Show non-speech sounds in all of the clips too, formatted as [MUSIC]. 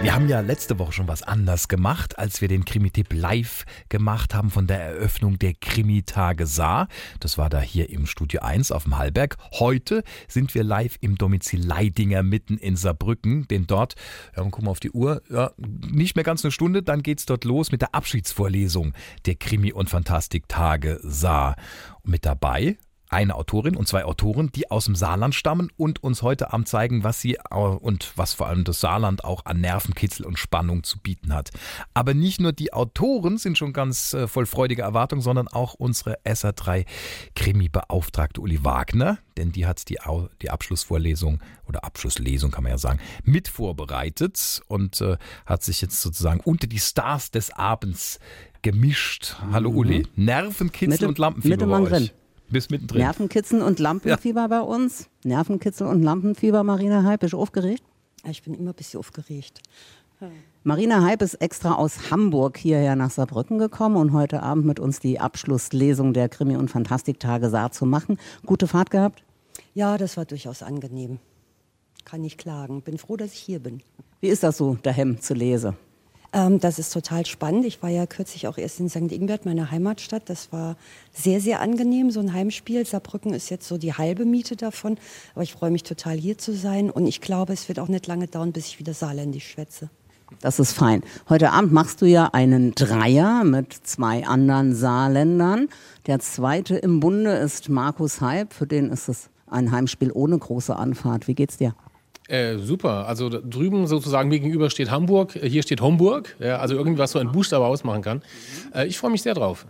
Wir haben ja letzte Woche schon was anders gemacht, als wir den Krimi-Tipp live gemacht haben von der Eröffnung der Krimi-Tage Saar. Das war da hier im Studio 1 auf dem Hallberg. Heute sind wir live im Domizil Leidinger mitten in Saarbrücken, denn dort, ja, gucken wir auf die Uhr, ja, nicht mehr ganz eine Stunde, dann geht's dort los mit der Abschiedsvorlesung der Krimi- und Fantastiktage Saar. Und mit dabei eine Autorin und zwei Autoren, die aus dem Saarland stammen und uns heute Abend zeigen, was sie und was vor allem das Saarland auch an Nervenkitzel und Spannung zu bieten hat. Aber nicht nur die Autoren sind schon ganz äh, voll freudiger Erwartung, sondern auch unsere SA3 Krimi-Beauftragte Uli Wagner, denn die hat die, die Abschlussvorlesung oder Abschlusslesung kann man ja sagen, mit vorbereitet und äh, hat sich jetzt sozusagen unter die Stars des Abends gemischt. Hallo Uli, mhm. Nervenkitzel Mitte, und Lampenfieber Mitte bei euch. Bis mittendrin. Nervenkitzel und Lampenfieber ja. bei uns. Nervenkitzel und Lampenfieber, Marina Hype. Bist du aufgeregt? Ich bin immer ein bisschen aufgeregt. Marina Hype ist extra aus Hamburg hierher nach Saarbrücken gekommen und heute Abend mit uns die Abschlusslesung der Krimi- und Fantastiktage Saar zu machen. Gute Fahrt gehabt? Ja, das war durchaus angenehm. Kann nicht klagen. Bin froh, dass ich hier bin. Wie ist das so, daheim zu lesen? Ähm, das ist total spannend. Ich war ja kürzlich auch erst in St. Ingbert, meiner Heimatstadt. Das war sehr, sehr angenehm, so ein Heimspiel. Saarbrücken ist jetzt so die halbe Miete davon. Aber ich freue mich total, hier zu sein. Und ich glaube, es wird auch nicht lange dauern, bis ich wieder saarländisch schwätze. Das ist fein. Heute Abend machst du ja einen Dreier mit zwei anderen Saarländern. Der zweite im Bunde ist Markus Heib. Für den ist es ein Heimspiel ohne große Anfahrt. Wie geht's dir? Äh, super. Also drüben sozusagen mir gegenüber steht Hamburg, äh, hier steht Homburg. Ja, also irgendwas so ein Buchstabe ausmachen kann. Äh, ich freue mich sehr drauf.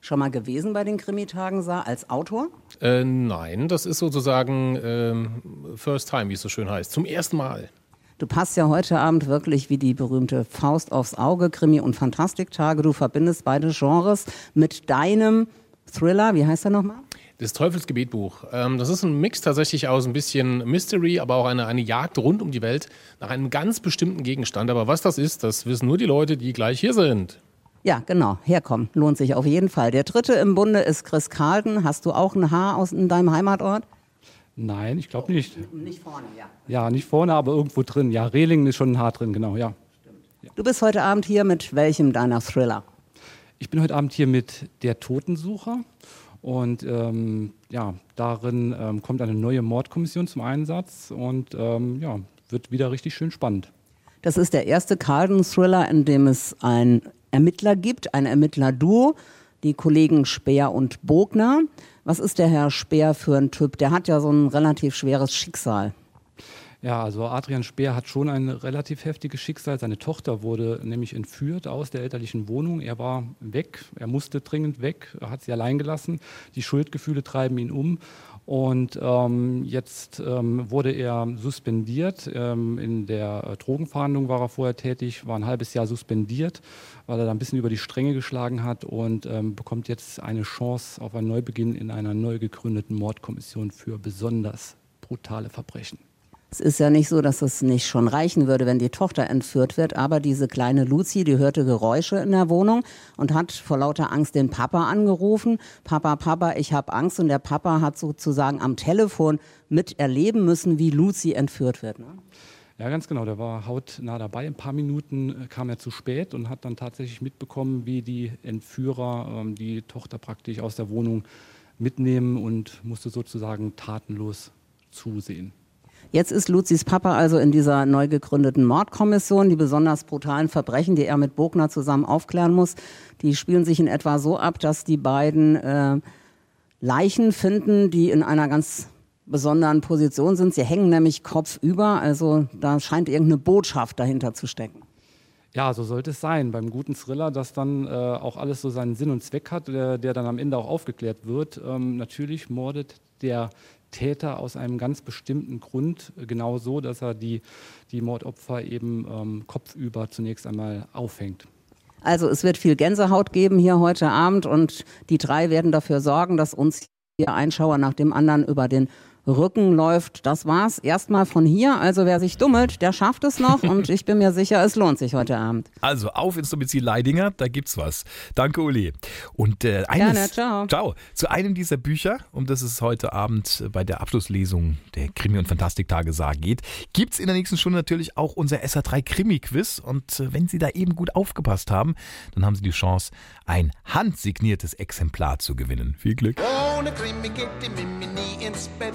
Schon mal gewesen bei den Krimitagen Saar als Autor? Äh, nein, das ist sozusagen ähm, First Time, wie es so schön heißt. Zum ersten Mal. Du passt ja heute Abend wirklich wie die berühmte Faust aufs Auge, Krimi- und Fantastiktage. Du verbindest beide Genres mit deinem Thriller. Wie heißt er nochmal? Das Teufelsgebetbuch. Ähm, das ist ein Mix tatsächlich aus ein bisschen Mystery, aber auch eine, eine Jagd rund um die Welt nach einem ganz bestimmten Gegenstand. Aber was das ist, das wissen nur die Leute, die gleich hier sind. Ja, genau. Herkommen. Lohnt sich auf jeden Fall. Der dritte im Bunde ist Chris Carlton. Hast du auch ein Haar aus in deinem Heimatort? Nein, ich glaube nicht. Nicht vorne, ja. Ja, nicht vorne, aber irgendwo drin. Ja, Rehlingen ist schon ein Haar drin, genau, ja. Du bist heute Abend hier mit welchem deiner Thriller? Ich bin heute Abend hier mit Der Totensucher. Und ähm, ja, darin ähm, kommt eine neue Mordkommission zum Einsatz und ähm, ja, wird wieder richtig schön spannend. Das ist der erste Carden-Thriller, in dem es einen Ermittler gibt, ein Ermittler-Duo, die Kollegen Speer und Bogner. Was ist der Herr Speer für ein Typ? Der hat ja so ein relativ schweres Schicksal. Ja, also Adrian Speer hat schon ein relativ heftiges Schicksal. Seine Tochter wurde nämlich entführt aus der elterlichen Wohnung. Er war weg, er musste dringend weg, er hat sie allein gelassen. Die Schuldgefühle treiben ihn um. Und ähm, jetzt ähm, wurde er suspendiert. Ähm, in der äh, Drogenverhandlung war er vorher tätig, war ein halbes Jahr suspendiert, weil er da ein bisschen über die Stränge geschlagen hat und ähm, bekommt jetzt eine Chance auf einen Neubeginn in einer neu gegründeten Mordkommission für besonders brutale Verbrechen. Es ist ja nicht so, dass es nicht schon reichen würde, wenn die Tochter entführt wird, aber diese kleine Luzi, die hörte Geräusche in der Wohnung und hat vor lauter Angst den Papa angerufen. Papa, Papa, ich habe Angst. Und der Papa hat sozusagen am Telefon miterleben müssen, wie Luzi entführt wird. Ne? Ja, ganz genau. Der war hautnah dabei. Ein paar Minuten äh, kam er zu spät und hat dann tatsächlich mitbekommen, wie die Entführer ähm, die Tochter praktisch aus der Wohnung mitnehmen und musste sozusagen tatenlos zusehen. Jetzt ist Luzis Papa also in dieser neu gegründeten Mordkommission. Die besonders brutalen Verbrechen, die er mit Bogner zusammen aufklären muss, die spielen sich in etwa so ab, dass die beiden äh, Leichen finden, die in einer ganz besonderen Position sind. Sie hängen nämlich kopfüber, also da scheint irgendeine Botschaft dahinter zu stecken. Ja, so sollte es sein beim guten Thriller, dass dann äh, auch alles so seinen Sinn und Zweck hat, der, der dann am Ende auch aufgeklärt wird. Ähm, natürlich mordet der Täter aus einem ganz bestimmten Grund genau so, dass er die, die Mordopfer eben ähm, kopfüber zunächst einmal aufhängt. Also es wird viel Gänsehaut geben hier heute Abend und die drei werden dafür sorgen, dass uns hier ein Schauer nach dem anderen über den Rücken läuft. Das war's erstmal von hier. Also wer sich dummelt, der schafft es noch [LAUGHS] und ich bin mir sicher, es lohnt sich heute Abend. Also auf ins Domizil Leidinger, da gibt's was. Danke, Uli. Und äh, eines, Gerne, ciao. Ciao. Zu einem dieser Bücher, um das es heute Abend bei der Abschlusslesung der Krimi- und Fantastiktage geht, gibt's in der nächsten Stunde natürlich auch unser SA3 Krimi-Quiz. Und äh, wenn Sie da eben gut aufgepasst haben, dann haben Sie die Chance, ein handsigniertes Exemplar zu gewinnen. Viel Glück. Ohne Krimi geht die Mimi nie ins Bett.